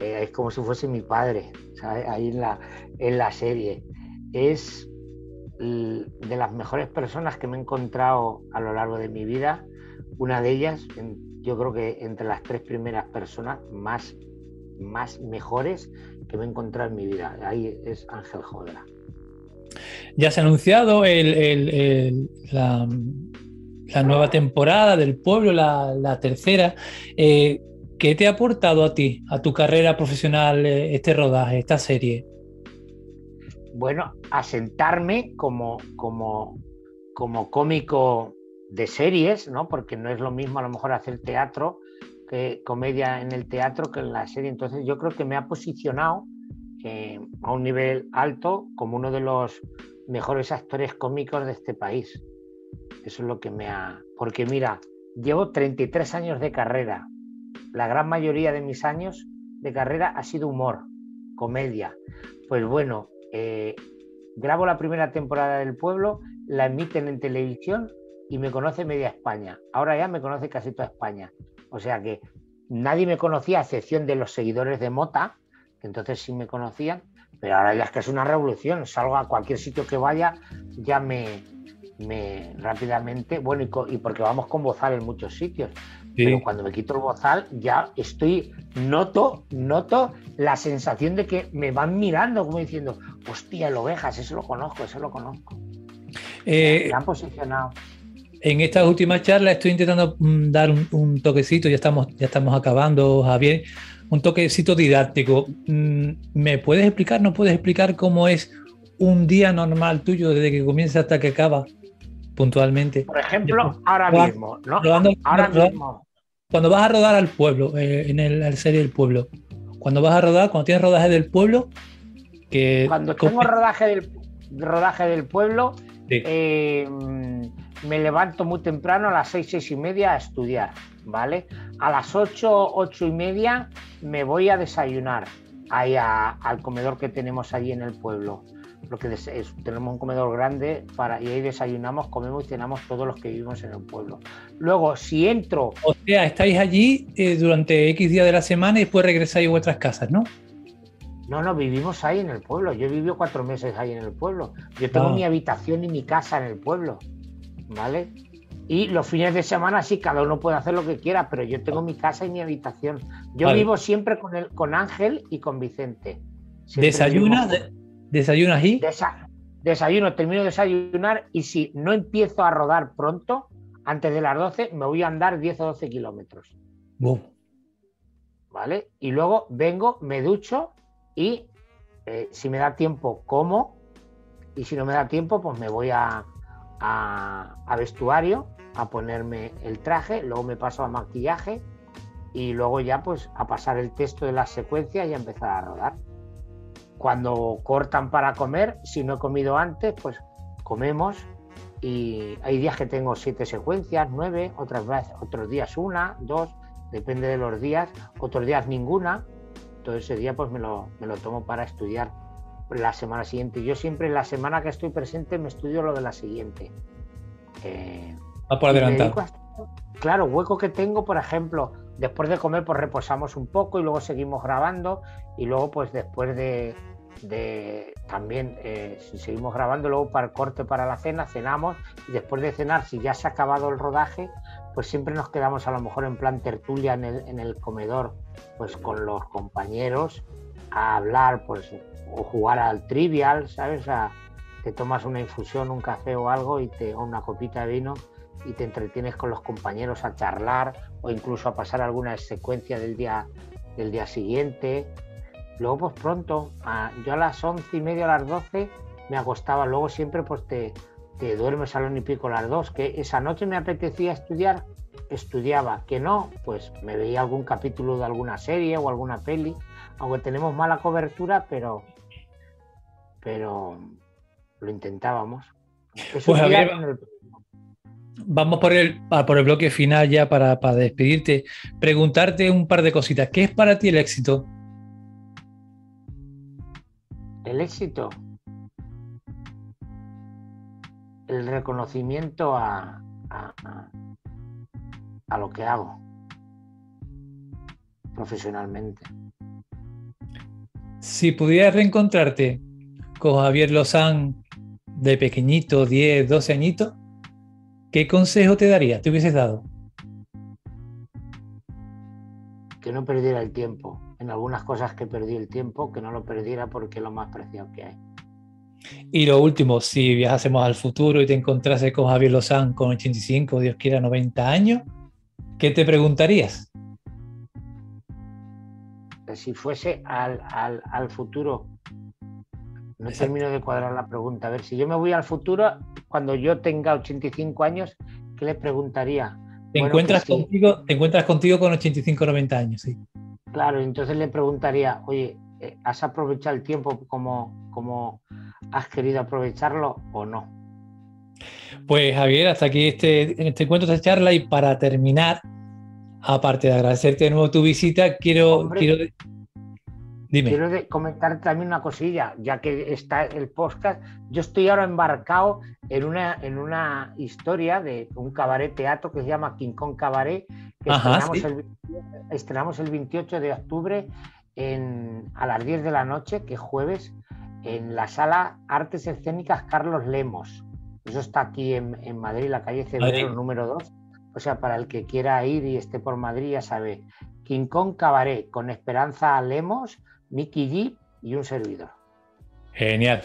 eh, es como si fuese mi padre, ahí en la, en la serie. Es de las mejores personas que me he encontrado a lo largo de mi vida. Una de ellas, yo creo que entre las tres primeras personas más más mejores que me he encontrado en mi vida. Ahí es Ángel Jodra.
Ya se ha anunciado la, nueva temporada del pueblo, la, tercera. Eh, ¿Qué te ha aportado a ti, a tu carrera profesional, eh, este rodaje, esta serie?
Bueno, asentarme como, como, como cómico de series, ¿no? Porque no es lo mismo a lo mejor hacer teatro que comedia en el teatro que en la serie. Entonces yo creo que me ha posicionado eh, a un nivel alto como uno de los mejores actores cómicos de este país. Eso es lo que me ha... Porque mira, llevo 33 años de carrera. La gran mayoría de mis años de carrera ha sido humor, comedia. Pues bueno, eh, grabo la primera temporada del pueblo, la emiten en televisión y me conoce media España. Ahora ya me conoce casi toda España. O sea que nadie me conocía, a excepción de los seguidores de Mota, que entonces sí me conocían, pero ahora ya es que es una revolución. Salgo a cualquier sitio que vaya, ya me, me rápidamente, bueno, y, porque vamos con bozal en muchos sitios. Pero cuando me quito el bozal, ya estoy, noto, noto la sensación de que me van mirando, como diciendo, hostia, el ovejas, eso lo conozco, eso lo conozco.
Eh, me han posicionado. En estas últimas charlas estoy intentando mm, dar un, toquecito, ya estamos, ya estamos acabando, Javier, un toquecito didáctico. Mm, ¿Me puedes explicar, no puedes explicar cómo es un día normal tuyo desde que comienza hasta que acaba puntualmente?
Por ejemplo, ahora mismo, ¿no? ahora mismo
cuando vas a rodar al pueblo, eh, en el, la serie del pueblo, cuando vas a rodar, cuando tienes rodaje del pueblo, que...
Cuando tengo rodaje del, rodaje del pueblo, eh, me levanto muy temprano a las seis, seis y media a estudiar, ¿vale? A las ocho, ocho y media me voy a desayunar ahí al comedor que tenemos allí en el pueblo lo que es, tenemos un comedor grande para, y ahí desayunamos, comemos y cenamos todos los que vivimos en el pueblo. Luego, si entro...
O sea, estáis allí eh, durante X días de la semana y después regresáis a vuestras casas, ¿no?
No, no, vivimos ahí en el pueblo. Yo he vivido cuatro meses ahí en el pueblo. Yo tengo ah. mi habitación y mi casa en el pueblo, ¿vale? Y los fines de semana sí, cada uno puede hacer lo que quiera, pero yo tengo mi casa y mi habitación. Yo vivo siempre con, el, con Ángel y con Vicente.
¿Desayuna? ¿Desayunas?
Desayuno, termino de desayunar y si no empiezo a rodar pronto, antes de las 12, me voy a andar 10 o 12 kilómetros. ¿Vale? Y luego vengo, me ducho y eh, si me da tiempo, como. Y si no me da tiempo, pues me voy a, a, vestuario a ponerme el traje, luego me paso a maquillaje y luego ya pues a pasar el texto de las secuencias y a empezar a rodar. Cuando cortan para comer, si no he comido antes, pues comemos y hay días que tengo siete secuencias, nueve, otras veces, otros días una, dos, depende de los días, otros días ninguna. Todo ese día pues me lo, me lo tomo para estudiar la semana siguiente. Yo siempre en la semana que estoy presente me estudio lo de la siguiente.
Eh, por adelantar.
Claro, hueco que tengo, por ejemplo, después de comer pues reposamos un poco y luego seguimos grabando. Y luego pues después de, también eh, si seguimos grabando luego para el corte para la cena cenamos. Y después de cenar si ya se ha acabado el rodaje pues siempre nos quedamos a lo mejor en plan tertulia en el, en el comedor pues con los compañeros a hablar pues o jugar al trivial sabes te tomas una infusión un café o algo y te o una copita de vino y te entretienes con los compañeros a charlar o incluso a pasar alguna secuencia del día, del día siguiente. Luego, pues pronto, yo a las once y media, a las doce, me acostaba. Luego siempre pues te, te duermes a y pico a las dos. Que esa noche me apetecía estudiar, estudiaba. Que no, pues me veía algún capítulo de alguna serie o alguna peli. Aunque tenemos mala cobertura, pero, pero lo intentábamos.
Eso pues el vamos por el, por el bloque final ya para, despedirte. Preguntarte un par de cositas. ¿Qué es para ti el éxito?
El éxito. El reconocimiento a, a, lo que hago profesionalmente.
Si pudieras reencontrarte con Javier Lozán de pequeñito, 10, 12 añitos, ¿Qué consejo te daría, te hubieses dado?
Que no perdiera el tiempo. En algunas cosas que perdí el tiempo, que no lo perdiera porque es lo más preciado que hay.
Y lo último, si viajásemos al futuro y te encontrases con Javier Lozán con 85, Dios quiera 90 años, ¿qué te preguntarías?
Si fuese al, al futuro, no termino de cuadrar la pregunta. A ver, si yo me voy al futuro, cuando yo tenga 85 años, ¿qué le preguntaría?
Te, encuentras, contigo, te encuentras contigo con 85 90 años, sí.
Claro, entonces le preguntaría, oye, eh, ¿has aprovechado el tiempo como, como has querido aprovecharlo o no.
Pues Javier, hasta aquí este, este encuentro, esta charla y para terminar, aparte de agradecerte de nuevo tu visita, quiero... quiero
Dime. Quiero comentar también una cosilla, ya que está el podcast. Yo estoy ahora embarcado en una, en una historia de un cabaret teatro que se llama King Kong Cabaret, que estrenamos, el, 28 de octubre a las 10 de la noche, que es jueves, en la sala Artes Escénicas Carlos Lemos. Eso está aquí en, Madrid, la calle Cebrero número 2. O sea, para el que quiera ir y esté por Madrid, ya sabe. King Kong Cabaret, con Esperanza Lemos, Mickey G y un servidor.
Genial.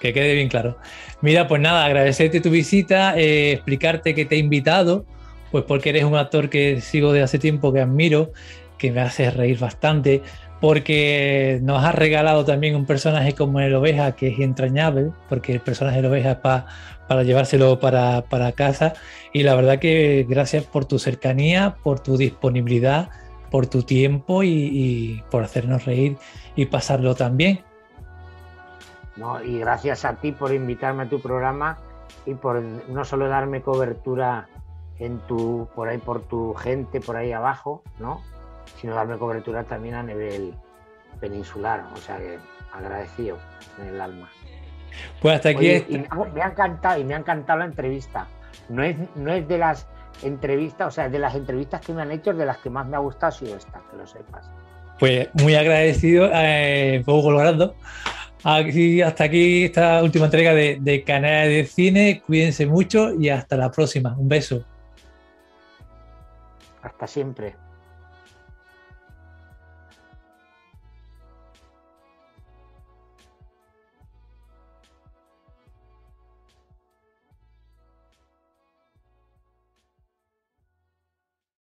Que quede bien claro. Mira, pues nada, agradecerte tu visita, eh, explicarte que te he invitado, pues porque eres un actor que sigo de hace tiempo, que admiro, que me hace reír bastante, porque nos has regalado también un personaje como el oveja que es entrañable, porque el personaje de oveja es para llevárselo para, para, casa. Y la verdad que gracias por tu cercanía, por tu disponibilidad, por tu tiempo y, por hacernos reír y pasarlo también.
No, y gracias a ti por invitarme a tu programa y por no solo darme cobertura en tu, por ahí por tu gente por ahí abajo, ¿no? sino darme cobertura también a nivel peninsular. O sea que agradecido en el alma.
Pues hasta aquí.
me ha encantado y me ha encantado la entrevista. No es, no es de las entrevistas, o sea, de las entrevistas que me han hecho, de las que más me ha gustado ha sido esta, que lo sepas.
Pues muy agradecido, eh. Aquí, hasta aquí esta última entrega de, de Canal de Cine. Cuídense mucho y hasta la próxima. Un beso.
Hasta siempre.